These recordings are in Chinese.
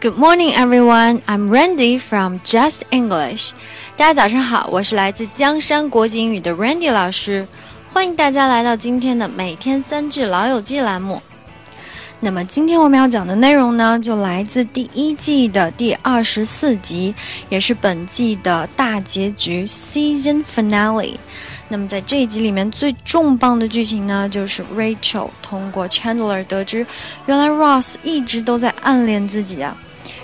Good morning, everyone. I'm Randy from Just English. 大家早上好，我是来自江山国际英语的 Randy 老师，欢迎大家来到今天的每天三句老友记栏目。那么今天我们要讲的内容呢，就来自第一季的第二十四集，也是本季的大结局 Season Finale。那么在这一集里面最重磅的剧情呢，就是 Rachel 通过 Chandler 得知，原来 Ross 一直都在暗恋自己啊。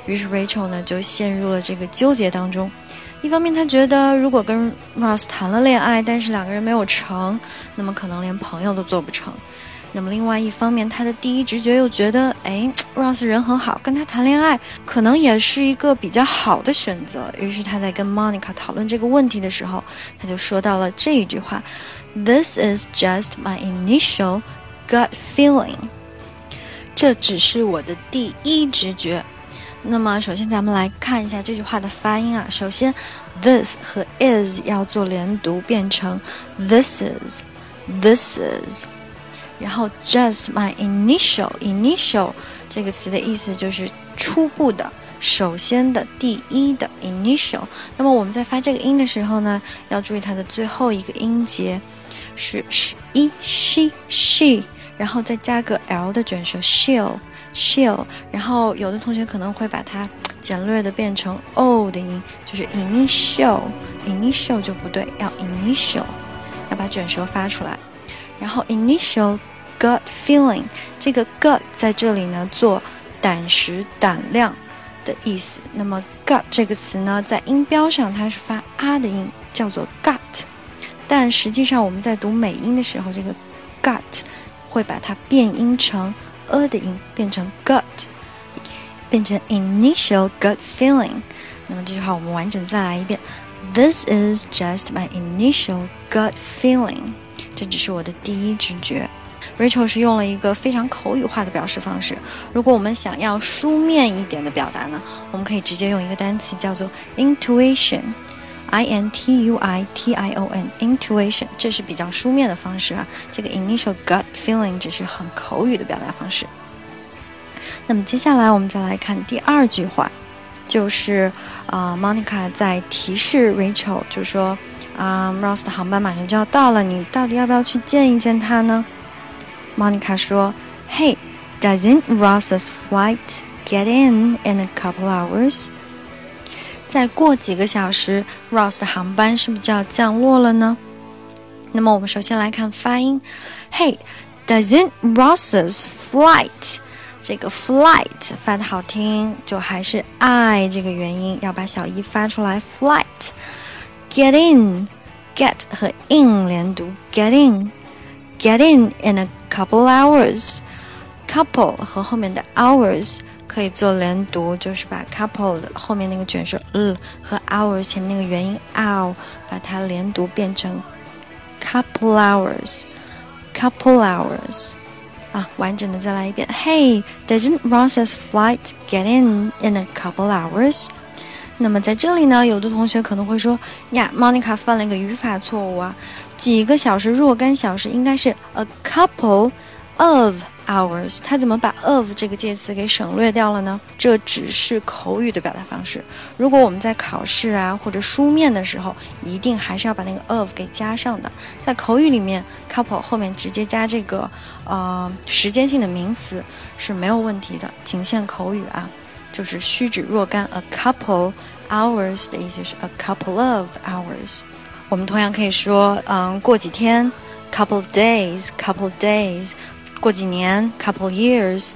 于是 Rachel 呢就陷入了这个纠结当中。一方面，她觉得如果跟 Ross 谈了恋爱，但是两个人没有成，那么可能连朋友都做不成。那么另外一方面，他的第一直觉又觉得，哎，Ross 人很好，跟他谈恋爱可能也是一个比较好的选择。于是他在跟 Monica 讨论这个问题的时候，他就说到了这一句话：“This is just my initial gut feeling。”这只是我的第一直觉。那么首先咱们来看一下这句话的发音啊。首先，this 和 is 要做连读，变成 this is，this is。然后，just my initial initial 这个词的意思就是初步的、首先的、第一的 initial。那么我们在发这个音的时候呢，要注意它的最后一个音节是 sh e she she，然后再加个 l 的卷舌 she'll she'll。然后有的同学可能会把它简略的变成 o 的音，就是 initial initial 就不对，要 initial，要把卷舌发出来。然后 initial gut feeling，这个 gut 在这里呢做胆识、胆量的意思。那么 gut 这个词呢，在音标上它是发啊的音，叫做 gut。但实际上我们在读美音的时候，这个 gut 会把它变音成 a 的音，变成 gut，变成 initial gut feeling。那么这句话我们完整再来一遍：This is just my initial gut feeling。这只是我的第一直觉。Rachel 是用了一个非常口语化的表示方式。如果我们想要书面一点的表达呢，我们可以直接用一个单词叫做 intuition intuition，这是比较书面的方式啊。这个 initial gut feeling 只是很口语的表达方式。那么接下来我们再来看第二句话，就是啊，Monica 在提示 Rachel，就说。啊，Ross 的航班马上就要到了，你到底要不要去见一见他呢？Monica 说：“Hey, doesn't Ross's flight get in in a couple hours？” 再过几个小时，Ross 的航班是不是就要降落了呢？那么我们首先来看发音：“Hey, doesn't Ross's flight？” 这个 flight 发的好听，就还是 i 这个元音，要把小 e 发出来，flight。Get in, get 和 in 连读，get in, get in in a couple hours. Couple 和后面的 hours 可以做连读，就是把 couple 的后面那个卷舌 l 和 hours 前面那个元音 ow 把它连读变成 couple hours, couple hours. 啊，完整的再来一遍。Hey, doesn't Ross's flight get in in a couple hours? 那么在这里呢，有的同学可能会说呀，Monica 犯了一个语法错误啊，几个小时若干小时应该是 a couple of hours，他怎么把 of 这个介词给省略掉了呢？这只是口语的表达方式。如果我们在考试啊或者书面的时候，一定还是要把那个 of 给加上的。在口语里面，couple 后面直接加这个呃时间性的名词是没有问题的，仅限口语啊。就是虚指若干，a couple hours 的意思是 a couple of hours。我们同样可以说，嗯，过几天，couple of days，couple of days，过几年，couple years。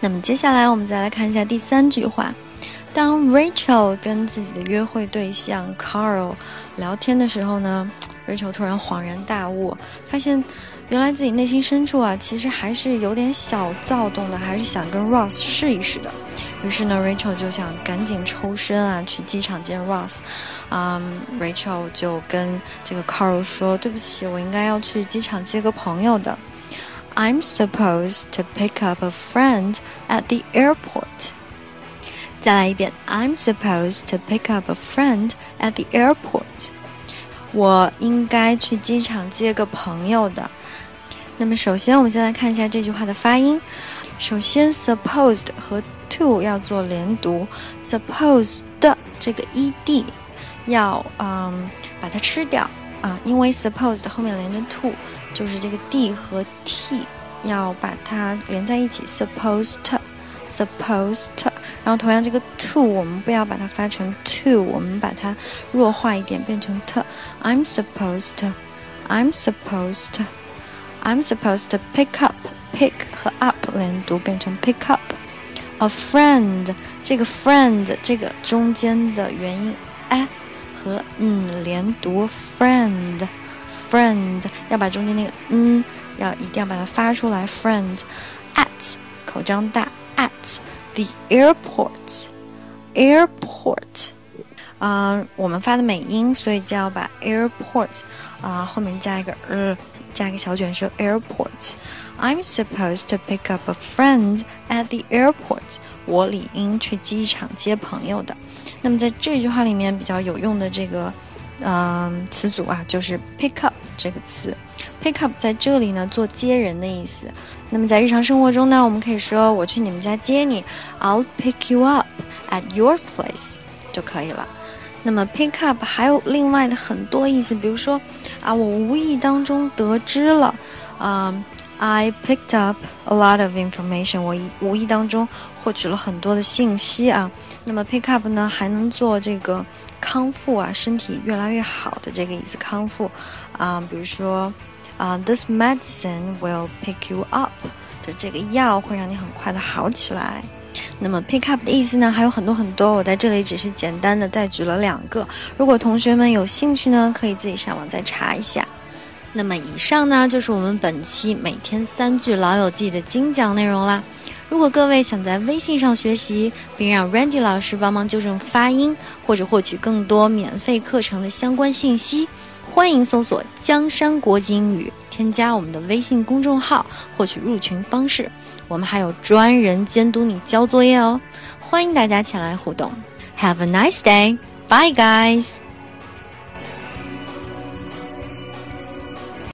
那么接下来我们再来看一下第三句话。当 Rachel 跟自己的约会对象 Carl 聊天的时候呢，Rachel 突然恍然大悟，发现。原来自己内心深处啊，其实还是有点小躁动的，还是想跟 Ross 试一试的。于是呢，Rachel 就想赶紧抽身啊，去机场见 Ross。嗯，Rachel 就跟这个 Carl 说：“对不起，我应该要去机场接个朋友的。I'm supposed to pick up a friend at the airport。”再来一遍：“I'm supposed to pick up a friend at the airport。”我应该去机场接个朋友的。那么，首先我们先来看一下这句话的发音。首先，supposed 和 to 要做连读，suppose 的这个 ed 要嗯把它吃掉啊，因为 supposed 后面连着 to，就是这个 d 和 t 要把它连在一起，supposed，supposed。然后同样这个 to 我们不要把它发成 to，我们把它弱化一点变成 t。I'm supposed，I'm supposed，I'm supposed to pick up。pick 和 up 连读变成 pick up。A friend，这个 friend 这个中间的元音 a 和嗯连读 friend Friend，要把中间那个嗯要一定要把它发出来 friend。At 口张大 at the airport airport 啊、我们发的美音，所以就要把 airport 啊、后面加一个呃，加一个小卷舌 airport。I'm supposed to pick up a friend at the airport。我理应去机场接朋友的。那么在这句话里面比较有用的这个嗯、词组啊，就是 pick up 这个词。pick up 在这里呢做接人的意思。那么在日常生活中呢，我们可以说我去你们家接你，I'll pick you up at your place 就可以了。那么 pick up 还有另外的很多意思，比如说啊，我无意当中得知了，啊、I picked up a lot of information，我无意当中获取了很多的信息啊。那么 pick up 呢，还能做这个康复啊，身体越来越好的这个意思，康复啊，比如说啊，this medicine will pick you up 的这个药会让你很快的好起来。那么 pick up 的意思呢还有很多很多，我在这里只是简单的再举了两个。如果同学们有兴趣呢，可以自己上网再查一下。那么以上呢就是我们本期每天三句老友记的精讲内容啦。如果各位想在微信上学习，并让 Randy 老师帮忙纠正发音，或者获取更多免费课程的相关信息，欢迎搜索“江山国际英语”，添加我们的微信公众号，获取入群方式。我们还有专人监督你交作业哦，欢迎大家前来互动。Have a nice day, bye guys.